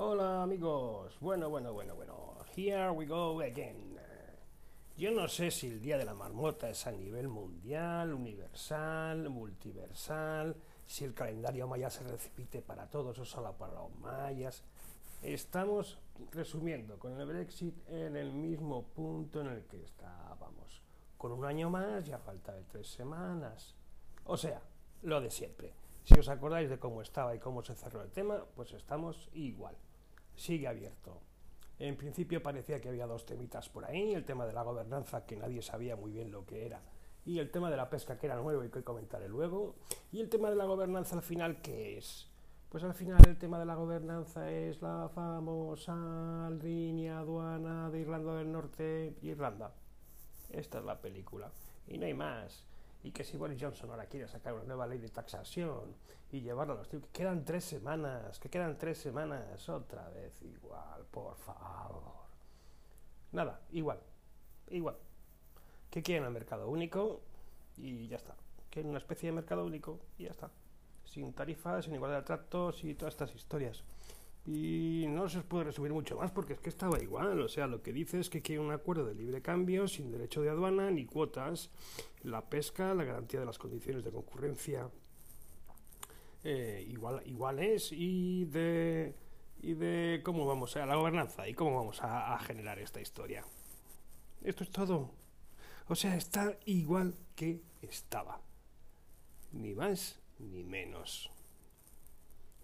amigos. Bueno, bueno, bueno, bueno. Here we go again. Yo no sé si el Día de la Marmota es a nivel mundial, universal, multiversal, si el calendario maya se repite para todos o solo para los mayas. Estamos resumiendo con el Brexit en el mismo punto en el que estábamos. Con un año más ya falta de tres semanas. O sea, lo de siempre. Si os acordáis de cómo estaba y cómo se cerró el tema, pues estamos igual. Sigue abierto. En principio parecía que había dos temitas por ahí, el tema de la gobernanza que nadie sabía muy bien lo que era, y el tema de la pesca que era nuevo y que comentaré luego, y el tema de la gobernanza al final ¿qué es? Pues al final el tema de la gobernanza es la famosa línea aduana de Irlanda del Norte Irlanda. Esta es la película. Y no hay más y que si Boris Johnson ahora quiere sacar una nueva ley de taxación y llevarla a los tíos, que quedan tres semanas, que quedan tres semanas, otra vez igual, por favor. Nada, igual, igual. Que quieren el mercado único y ya está. Quieren una especie de mercado único y ya está. Sin tarifas, sin igualdad de tratos y todas estas historias. Y no se puede resumir mucho más porque es que estaba igual. O sea, lo que dice es que quiere un acuerdo de libre cambio sin derecho de aduana ni cuotas, la pesca, la garantía de las condiciones de concurrencia eh, igual, iguales y de, y de cómo vamos a la gobernanza y cómo vamos a, a generar esta historia. Esto es todo. O sea, está igual que estaba. Ni más ni menos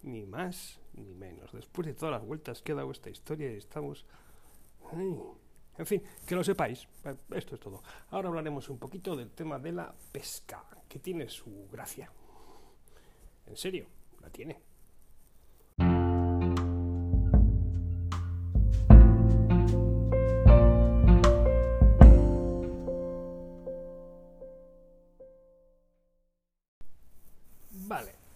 ni más ni menos. Después de todas las vueltas que ha dado esta historia, estamos... En fin, que lo sepáis. Eh, esto es todo. Ahora hablaremos un poquito del tema de la pesca, que tiene su gracia. En serio, la tiene.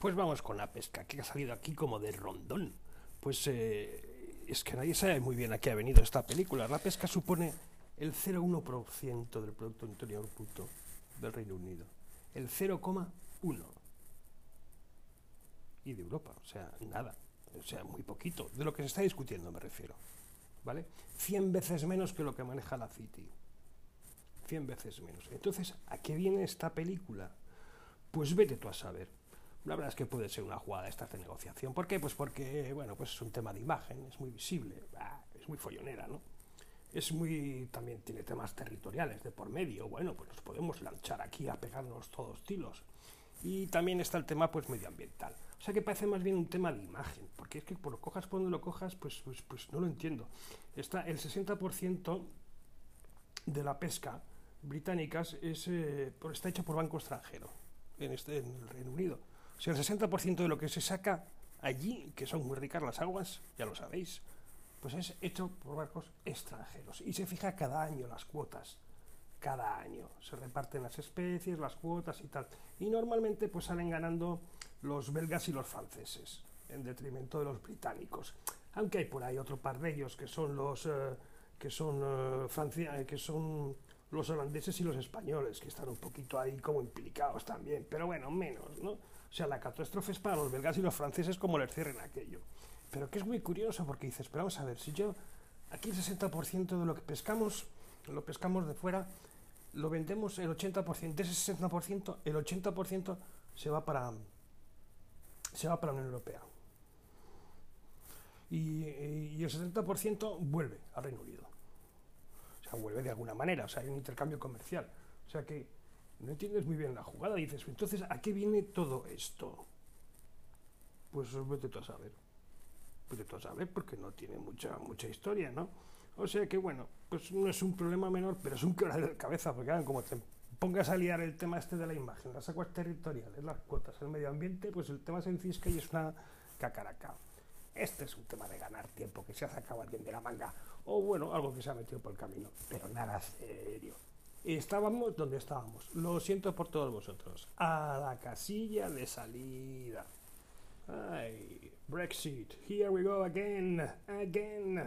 Pues vamos con la pesca, que ha salido aquí como de rondón. Pues eh, es que nadie sabe muy bien a qué ha venido esta película. La pesca supone el 0,1% del Producto Interior Bruto del Reino Unido. El 0,1%. Y de Europa, o sea, nada. O sea, muy poquito. De lo que se está discutiendo me refiero. ¿Vale? 100 veces menos que lo que maneja la City. 100 veces menos. Entonces, ¿a qué viene esta película? Pues vete tú a saber. La verdad es que puede ser una jugada esta de negociación. ¿Por qué? Pues porque, bueno, pues es un tema de imagen, es muy visible, es muy follonera, ¿no? Es muy, también tiene temas territoriales de por medio, bueno, pues nos podemos lanchar aquí a pegarnos todos tilos. Y también está el tema, pues, medioambiental. O sea que parece más bien un tema de imagen, porque es que por lo cojas por donde lo cojas, pues, pues, pues no lo entiendo. Está el 60% de la pesca británicas es, eh, está hecha por banco extranjero en, este, en el Reino Unido. Si el 60% de lo que se saca allí, que son muy ricas las aguas, ya lo sabéis, pues es hecho por barcos extranjeros. Y se fija cada año las cuotas. Cada año se reparten las especies, las cuotas y tal. Y normalmente pues salen ganando los belgas y los franceses, en detrimento de los británicos. Aunque hay por ahí otro par de ellos que son los eh, que son eh, Francia, eh, que son los holandeses y los españoles, que están un poquito ahí como implicados también, pero bueno, menos, ¿no? O sea, la catástrofe es para los belgas y los franceses como les cierren aquello. Pero que es muy curioso porque dices, pero vamos a ver, si yo aquí el 60% de lo que pescamos, lo pescamos de fuera, lo vendemos el 80%, de ese 60%, el 80% se va para se va para la Unión Europea. Y, y el 70% vuelve al Reino Unido. O sea, vuelve de alguna manera, o sea, hay un intercambio comercial. O sea que no entiendes muy bien la jugada. Dices, entonces, ¿a qué viene todo esto? Pues vete tú a saber. Vete tú a saber porque no tiene mucha, mucha historia, ¿no? O sea que, bueno, pues no es un problema menor, pero es un quebradero de cabeza, porque como te pongas a liar el tema este de la imagen, las aguas territoriales, las cuotas, el medio ambiente, pues el tema se encisca y es una cacaraca. Este es un tema de ganar tiempo, que se ha sacado alguien de la manga, o bueno, algo que se ha metido por el camino, pero nada serio estábamos donde estábamos. Lo siento por todos vosotros. A la casilla de salida. Ay, Brexit. Here we go again. Again.